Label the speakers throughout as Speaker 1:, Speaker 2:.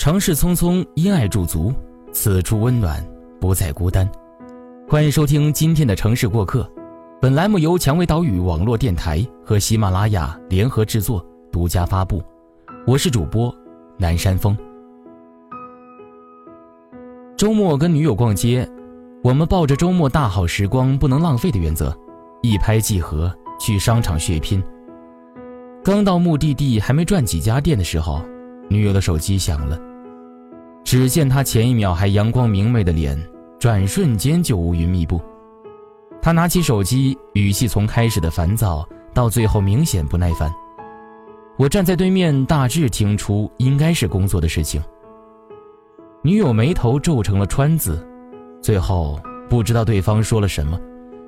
Speaker 1: 城市匆匆，因爱驻足，此处温暖，不再孤单。欢迎收听今天的城市过客，本栏目由蔷薇岛屿网络电台和喜马拉雅联合制作，独家发布。我是主播南山峰。周末跟女友逛街，我们抱着周末大好时光不能浪费的原则，一拍即合去商场血拼。刚到目的地，还没转几家店的时候，女友的手机响了。只见他前一秒还阳光明媚的脸，转瞬间就乌云密布。他拿起手机，语气从开始的烦躁到最后明显不耐烦。我站在对面，大致听出应该是工作的事情。女友眉头皱成了川字，最后不知道对方说了什么，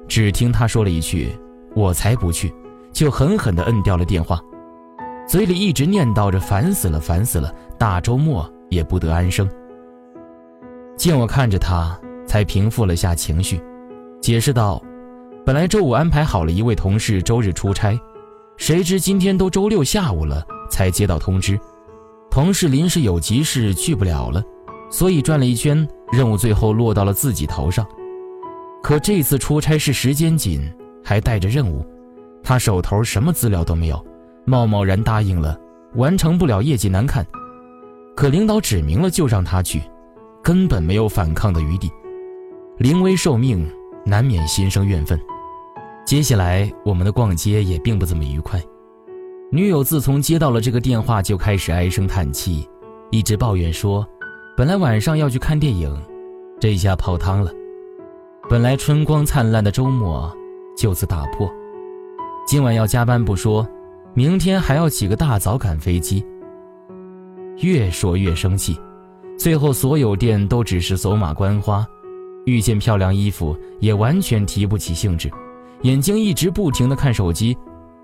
Speaker 1: 只听他说了一句：“我才不去。”就狠狠地摁掉了电话，嘴里一直念叨着“烦死了，烦死了”，大周末也不得安生。见我看着他，才平复了下情绪，解释道：“本来周五安排好了一位同事周日出差，谁知今天都周六下午了，才接到通知，同事临时有急事去不了了，所以转了一圈，任务最后落到了自己头上。可这次出差是时间紧，还带着任务。”他手头什么资料都没有，贸贸然答应了，完成不了业绩难看。可领导指明了就让他去，根本没有反抗的余地。临危受命，难免心生怨愤。接下来我们的逛街也并不怎么愉快。女友自从接到了这个电话，就开始唉声叹气，一直抱怨说，本来晚上要去看电影，这下泡汤了。本来春光灿烂的周末，就此打破。今晚要加班不说，明天还要起个大早赶飞机。越说越生气，最后所有店都只是走马观花，遇见漂亮衣服也完全提不起兴致，眼睛一直不停地看手机，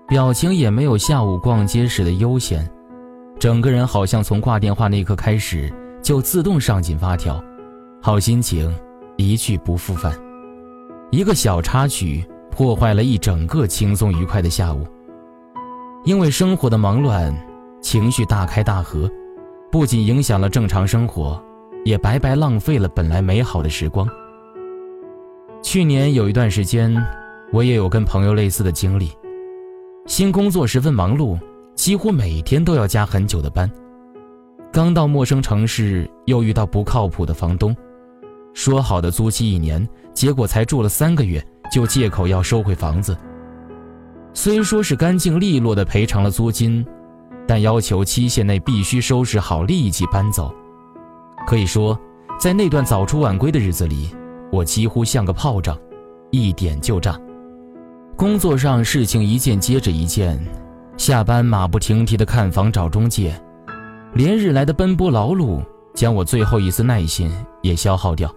Speaker 1: 表情也没有下午逛街时的悠闲，整个人好像从挂电话那刻开始就自动上紧发条，好心情一去不复返。一个小插曲。破坏了一整个轻松愉快的下午。因为生活的忙乱，情绪大开大合，不仅影响了正常生活，也白白浪费了本来美好的时光。去年有一段时间，我也有跟朋友类似的经历。新工作十分忙碌，几乎每天都要加很久的班。刚到陌生城市，又遇到不靠谱的房东，说好的租期一年，结果才住了三个月。就借口要收回房子，虽说是干净利落的赔偿了租金，但要求期限内必须收拾好立即搬走。可以说，在那段早出晚归的日子里，我几乎像个炮仗，一点就炸。工作上事情一件接着一件，下班马不停蹄的看房找中介，连日来的奔波劳碌将我最后一丝耐心也消耗掉。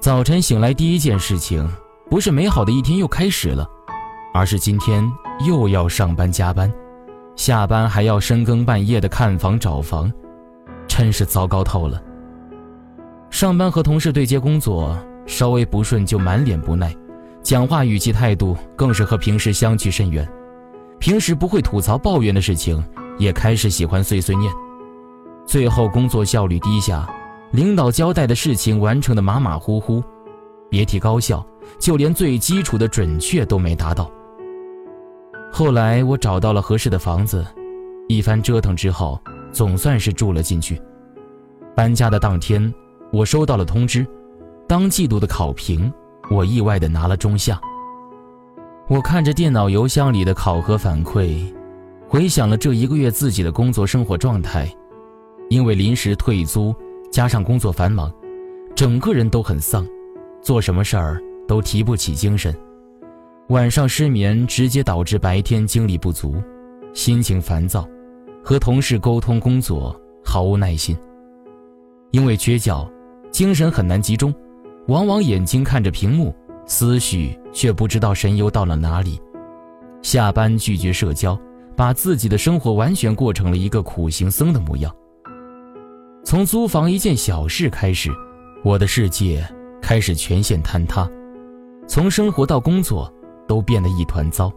Speaker 1: 早晨醒来第一件事情。不是美好的一天又开始了，而是今天又要上班加班，下班还要深更半夜的看房找房，真是糟糕透了。上班和同事对接工作，稍微不顺就满脸不耐，讲话语气态度更是和平时相去甚远。平时不会吐槽抱怨的事情，也开始喜欢碎碎念，最后工作效率低下，领导交代的事情完成的马马虎虎，别提高效。就连最基础的准确都没达到。后来我找到了合适的房子，一番折腾之后，总算是住了进去。搬家的当天，我收到了通知，当季度的考评，我意外的拿了中下。我看着电脑邮箱里的考核反馈，回想了这一个月自己的工作生活状态，因为临时退租，加上工作繁忙，整个人都很丧，做什么事儿。都提不起精神，晚上失眠，直接导致白天精力不足，心情烦躁，和同事沟通工作毫无耐心。因为缺觉，精神很难集中，往往眼睛看着屏幕，思绪却不知道神游到了哪里。下班拒绝社交，把自己的生活完全过成了一个苦行僧的模样。从租房一件小事开始，我的世界开始全线坍塌。从生活到工作，都变得一团糟。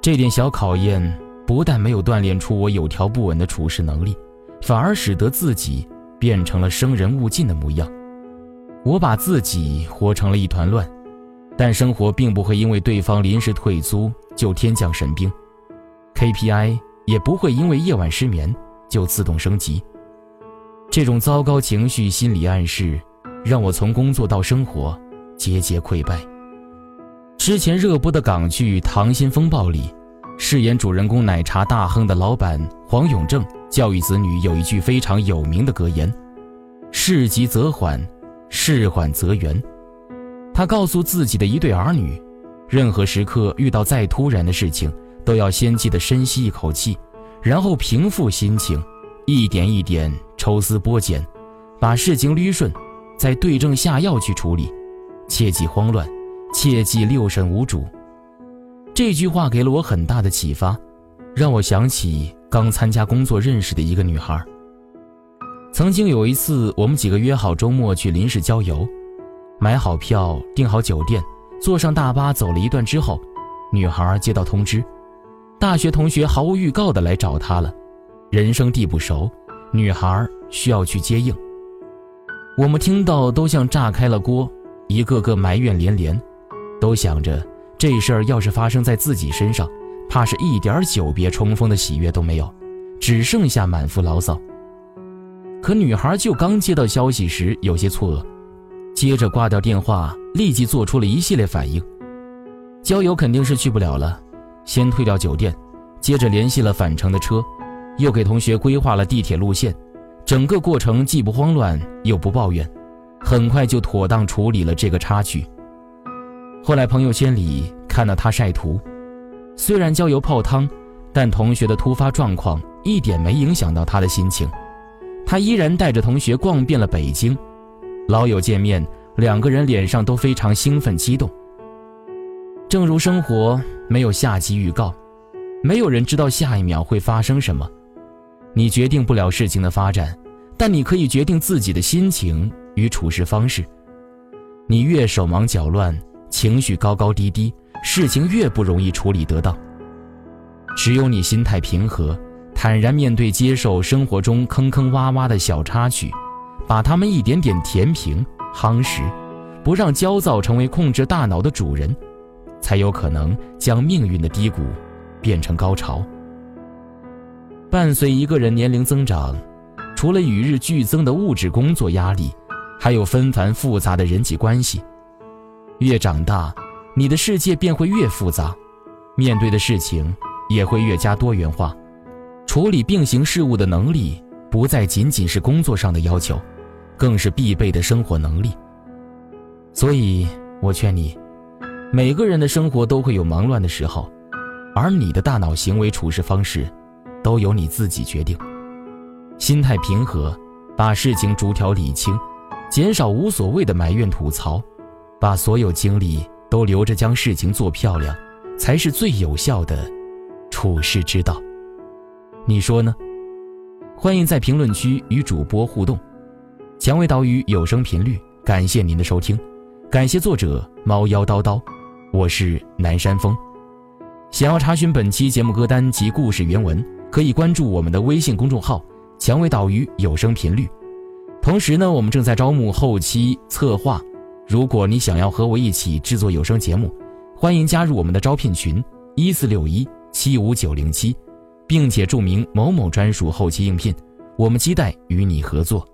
Speaker 1: 这点小考验不但没有锻炼出我有条不紊的处事能力，反而使得自己变成了生人勿近的模样。我把自己活成了一团乱，但生活并不会因为对方临时退租就天降神兵，KPI 也不会因为夜晚失眠就自动升级。这种糟糕情绪心理暗示，让我从工作到生活节节溃败。之前热播的港剧《溏心风暴》里，饰演主人公奶茶大亨的老板黄永正教育子女有一句非常有名的格言：“事急则缓，事缓则圆。”他告诉自己的一对儿女，任何时刻遇到再突然的事情，都要先记得深吸一口气，然后平复心情，一点一点。抽丝剥茧，把事情捋顺，再对症下药去处理，切忌慌乱，切忌六神无主。这句话给了我很大的启发，让我想起刚参加工作认识的一个女孩。曾经有一次，我们几个约好周末去临时郊游，买好票，订好酒店，坐上大巴走了一段之后，女孩接到通知，大学同学毫无预告的来找她了，人生地不熟。女孩需要去接应，我们听到都像炸开了锅，一个个埋怨连连，都想着这事儿要是发生在自己身上，怕是一点久别重逢的喜悦都没有，只剩下满腹牢骚。可女孩就刚接到消息时有些错愕，接着挂掉电话，立即做出了一系列反应。郊游肯定是去不了了，先退掉酒店，接着联系了返程的车。又给同学规划了地铁路线，整个过程既不慌乱又不抱怨，很快就妥当处理了这个插曲。后来朋友圈里看到他晒图，虽然郊游泡汤，但同学的突发状况一点没影响到他的心情，他依然带着同学逛遍了北京，老友见面，两个人脸上都非常兴奋激动。正如生活没有下集预告，没有人知道下一秒会发生什么。你决定不了事情的发展，但你可以决定自己的心情与处事方式。你越手忙脚乱，情绪高高低低，事情越不容易处理得当。只有你心态平和，坦然面对、接受生活中坑坑洼洼的小插曲，把它们一点点填平、夯实，不让焦躁成为控制大脑的主人，才有可能将命运的低谷变成高潮。伴随一个人年龄增长，除了与日俱增的物质工作压力，还有纷繁复杂的人际关系。越长大，你的世界便会越复杂，面对的事情也会越加多元化，处理并行事物的能力不再仅仅是工作上的要求，更是必备的生活能力。所以，我劝你，每个人的生活都会有忙乱的时候，而你的大脑行为处事方式。都由你自己决定，心态平和，把事情逐条理清，减少无所谓的埋怨吐槽，把所有精力都留着将事情做漂亮，才是最有效的处世之道。你说呢？欢迎在评论区与主播互动。蔷薇岛屿有声频率，感谢您的收听，感谢作者猫妖叨叨，我是南山风。想要查询本期节目歌单及故事原文。可以关注我们的微信公众号“蔷薇岛屿有声频率”，同时呢，我们正在招募后期策划。如果你想要和我一起制作有声节目，欢迎加入我们的招聘群：一四六一七五九零七，并且注明某某专属后期应聘。我们期待与你合作。